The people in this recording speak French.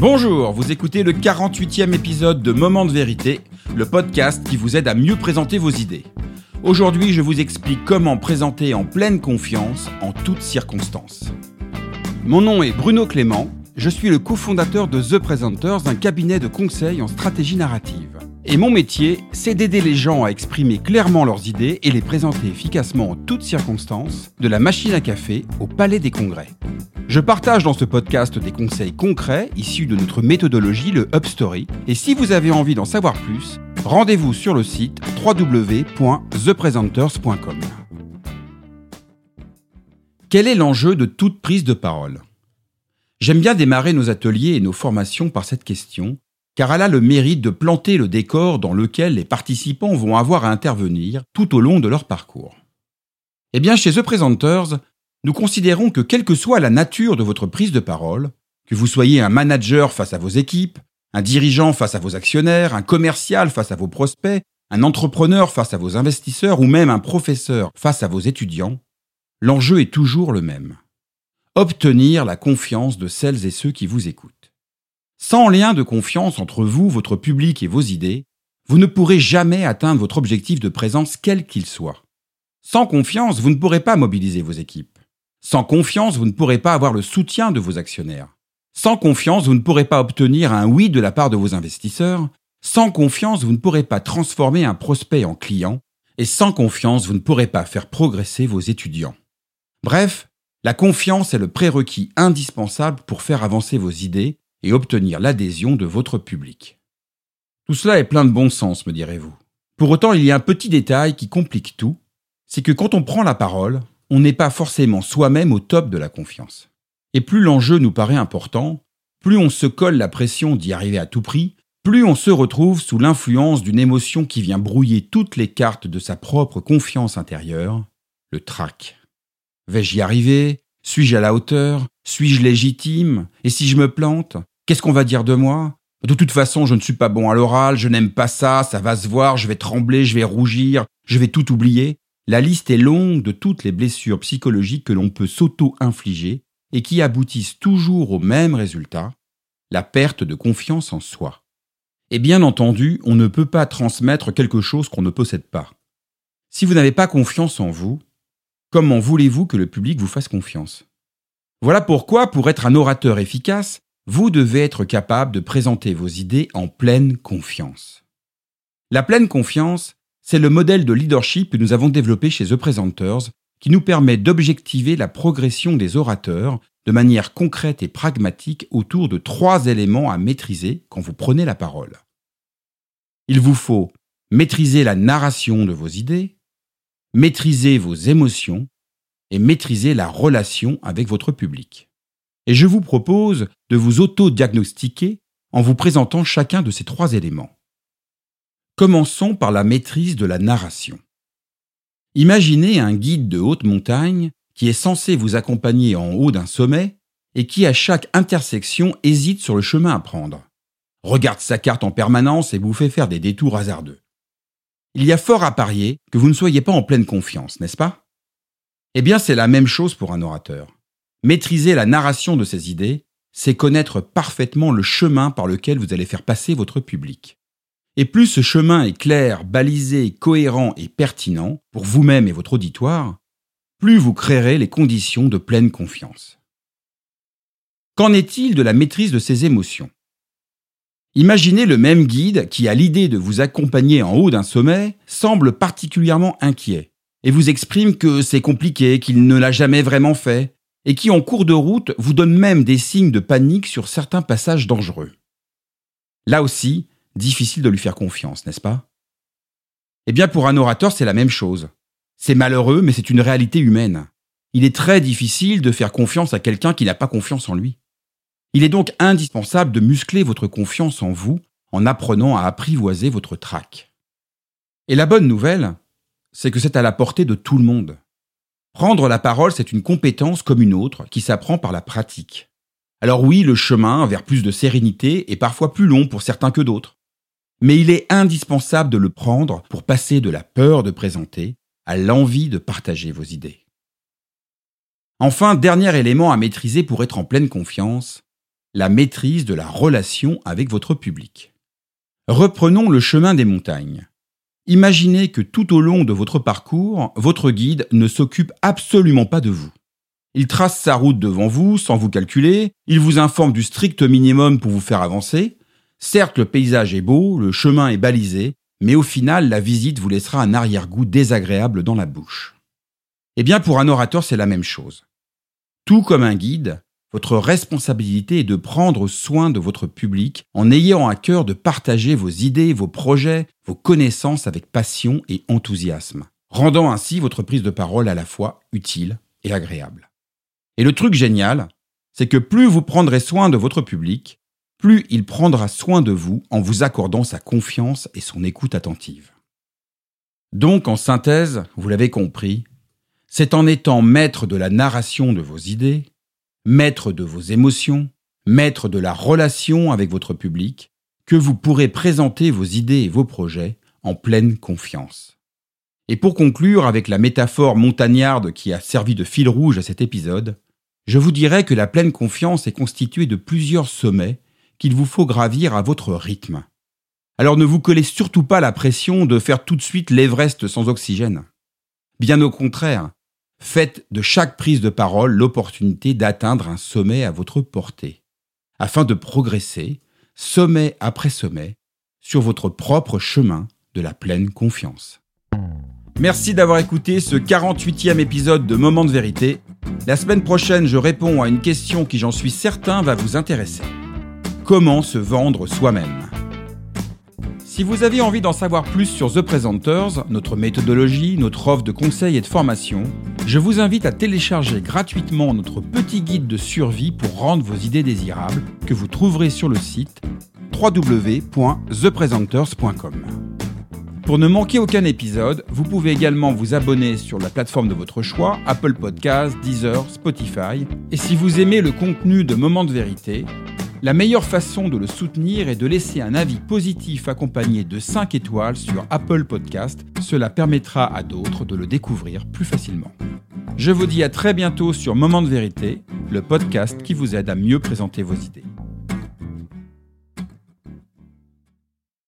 Bonjour, vous écoutez le 48e épisode de Moment de vérité, le podcast qui vous aide à mieux présenter vos idées. Aujourd'hui, je vous explique comment présenter en pleine confiance en toutes circonstances. Mon nom est Bruno Clément, je suis le cofondateur de The Presenters, un cabinet de conseil en stratégie narrative. Et mon métier, c'est d'aider les gens à exprimer clairement leurs idées et les présenter efficacement en toutes circonstances, de la machine à café au palais des congrès. Je partage dans ce podcast des conseils concrets issus de notre méthodologie, le UpStory. Et si vous avez envie d'en savoir plus, rendez-vous sur le site www.thepresenters.com. Quel est l'enjeu de toute prise de parole? J'aime bien démarrer nos ateliers et nos formations par cette question, car elle a le mérite de planter le décor dans lequel les participants vont avoir à intervenir tout au long de leur parcours. Eh bien, chez The Presenters, nous considérons que quelle que soit la nature de votre prise de parole, que vous soyez un manager face à vos équipes, un dirigeant face à vos actionnaires, un commercial face à vos prospects, un entrepreneur face à vos investisseurs ou même un professeur face à vos étudiants, l'enjeu est toujours le même. Obtenir la confiance de celles et ceux qui vous écoutent. Sans lien de confiance entre vous, votre public et vos idées, vous ne pourrez jamais atteindre votre objectif de présence quel qu'il soit. Sans confiance, vous ne pourrez pas mobiliser vos équipes. Sans confiance, vous ne pourrez pas avoir le soutien de vos actionnaires. Sans confiance, vous ne pourrez pas obtenir un oui de la part de vos investisseurs. Sans confiance, vous ne pourrez pas transformer un prospect en client. Et sans confiance, vous ne pourrez pas faire progresser vos étudiants. Bref, la confiance est le prérequis indispensable pour faire avancer vos idées et obtenir l'adhésion de votre public. Tout cela est plein de bon sens, me direz-vous. Pour autant, il y a un petit détail qui complique tout, c'est que quand on prend la parole, on n'est pas forcément soi-même au top de la confiance. Et plus l'enjeu nous paraît important, plus on se colle la pression d'y arriver à tout prix, plus on se retrouve sous l'influence d'une émotion qui vient brouiller toutes les cartes de sa propre confiance intérieure, le trac. Vais-je y arriver? Suis-je à la hauteur? Suis-je légitime? Et si je me plante Qu'est-ce qu'on va dire de moi? De toute façon, je ne suis pas bon à l'oral, je n'aime pas ça, ça va se voir, je vais trembler, je vais rougir, je vais tout oublier. La liste est longue de toutes les blessures psychologiques que l'on peut s'auto-infliger et qui aboutissent toujours au même résultat, la perte de confiance en soi. Et bien entendu, on ne peut pas transmettre quelque chose qu'on ne possède pas. Si vous n'avez pas confiance en vous, comment voulez-vous que le public vous fasse confiance? Voilà pourquoi, pour être un orateur efficace, vous devez être capable de présenter vos idées en pleine confiance. La pleine confiance, c'est le modèle de leadership que nous avons développé chez The Presenters qui nous permet d'objectiver la progression des orateurs de manière concrète et pragmatique autour de trois éléments à maîtriser quand vous prenez la parole. Il vous faut maîtriser la narration de vos idées, maîtriser vos émotions et maîtriser la relation avec votre public. Et je vous propose de vous auto-diagnostiquer en vous présentant chacun de ces trois éléments. Commençons par la maîtrise de la narration. Imaginez un guide de haute montagne qui est censé vous accompagner en haut d'un sommet et qui à chaque intersection hésite sur le chemin à prendre. Regarde sa carte en permanence et vous fait faire des détours hasardeux. Il y a fort à parier que vous ne soyez pas en pleine confiance, n'est-ce pas? Eh bien c'est la même chose pour un orateur. Maîtriser la narration de ses idées, c'est connaître parfaitement le chemin par lequel vous allez faire passer votre public. Et plus ce chemin est clair, balisé, cohérent et pertinent pour vous-même et votre auditoire, plus vous créerez les conditions de pleine confiance. Qu'en est-il de la maîtrise de ses émotions? Imaginez le même guide qui a l'idée de vous accompagner en haut d'un sommet semble particulièrement inquiet et vous exprime que c'est compliqué, qu'il ne l'a jamais vraiment fait, et qui en cours de route vous donne même des signes de panique sur certains passages dangereux. Là aussi, difficile de lui faire confiance, n'est-ce pas? Eh bien pour un orateur, c'est la même chose. C'est malheureux, mais c'est une réalité humaine. Il est très difficile de faire confiance à quelqu'un qui n'a pas confiance en lui. Il est donc indispensable de muscler votre confiance en vous en apprenant à apprivoiser votre trac. Et la bonne nouvelle, c'est que c'est à la portée de tout le monde. Prendre la parole, c'est une compétence comme une autre qui s'apprend par la pratique. Alors oui, le chemin vers plus de sérénité est parfois plus long pour certains que d'autres. Mais il est indispensable de le prendre pour passer de la peur de présenter à l'envie de partager vos idées. Enfin, dernier élément à maîtriser pour être en pleine confiance, la maîtrise de la relation avec votre public. Reprenons le chemin des montagnes. Imaginez que tout au long de votre parcours, votre guide ne s'occupe absolument pas de vous. Il trace sa route devant vous sans vous calculer, il vous informe du strict minimum pour vous faire avancer. Certes, le paysage est beau, le chemin est balisé, mais au final, la visite vous laissera un arrière-goût désagréable dans la bouche. Eh bien, pour un orateur, c'est la même chose. Tout comme un guide, votre responsabilité est de prendre soin de votre public en ayant à cœur de partager vos idées, vos projets, vos connaissances avec passion et enthousiasme, rendant ainsi votre prise de parole à la fois utile et agréable. Et le truc génial, c'est que plus vous prendrez soin de votre public, plus il prendra soin de vous en vous accordant sa confiance et son écoute attentive. Donc, en synthèse, vous l'avez compris, c'est en étant maître de la narration de vos idées, maître de vos émotions, maître de la relation avec votre public, que vous pourrez présenter vos idées et vos projets en pleine confiance. Et pour conclure avec la métaphore montagnarde qui a servi de fil rouge à cet épisode, je vous dirais que la pleine confiance est constituée de plusieurs sommets qu'il vous faut gravir à votre rythme. Alors ne vous collez surtout pas la pression de faire tout de suite l'Everest sans oxygène. Bien au contraire, faites de chaque prise de parole l'opportunité d'atteindre un sommet à votre portée, afin de progresser, sommet après sommet, sur votre propre chemin de la pleine confiance. Merci d'avoir écouté ce 48e épisode de Moment de vérité. La semaine prochaine, je réponds à une question qui, j'en suis certain, va vous intéresser. Comment se vendre soi-même Si vous avez envie d'en savoir plus sur The Presenters, notre méthodologie, notre offre de conseils et de formation, je vous invite à télécharger gratuitement notre petit guide de survie pour rendre vos idées désirables que vous trouverez sur le site www.thepresenters.com. Pour ne manquer aucun épisode, vous pouvez également vous abonner sur la plateforme de votre choix, Apple Podcasts, Deezer, Spotify. Et si vous aimez le contenu de Moments de vérité, la meilleure façon de le soutenir est de laisser un avis positif accompagné de 5 étoiles sur Apple Podcasts. Cela permettra à d'autres de le découvrir plus facilement. Je vous dis à très bientôt sur Moment de vérité, le podcast qui vous aide à mieux présenter vos idées.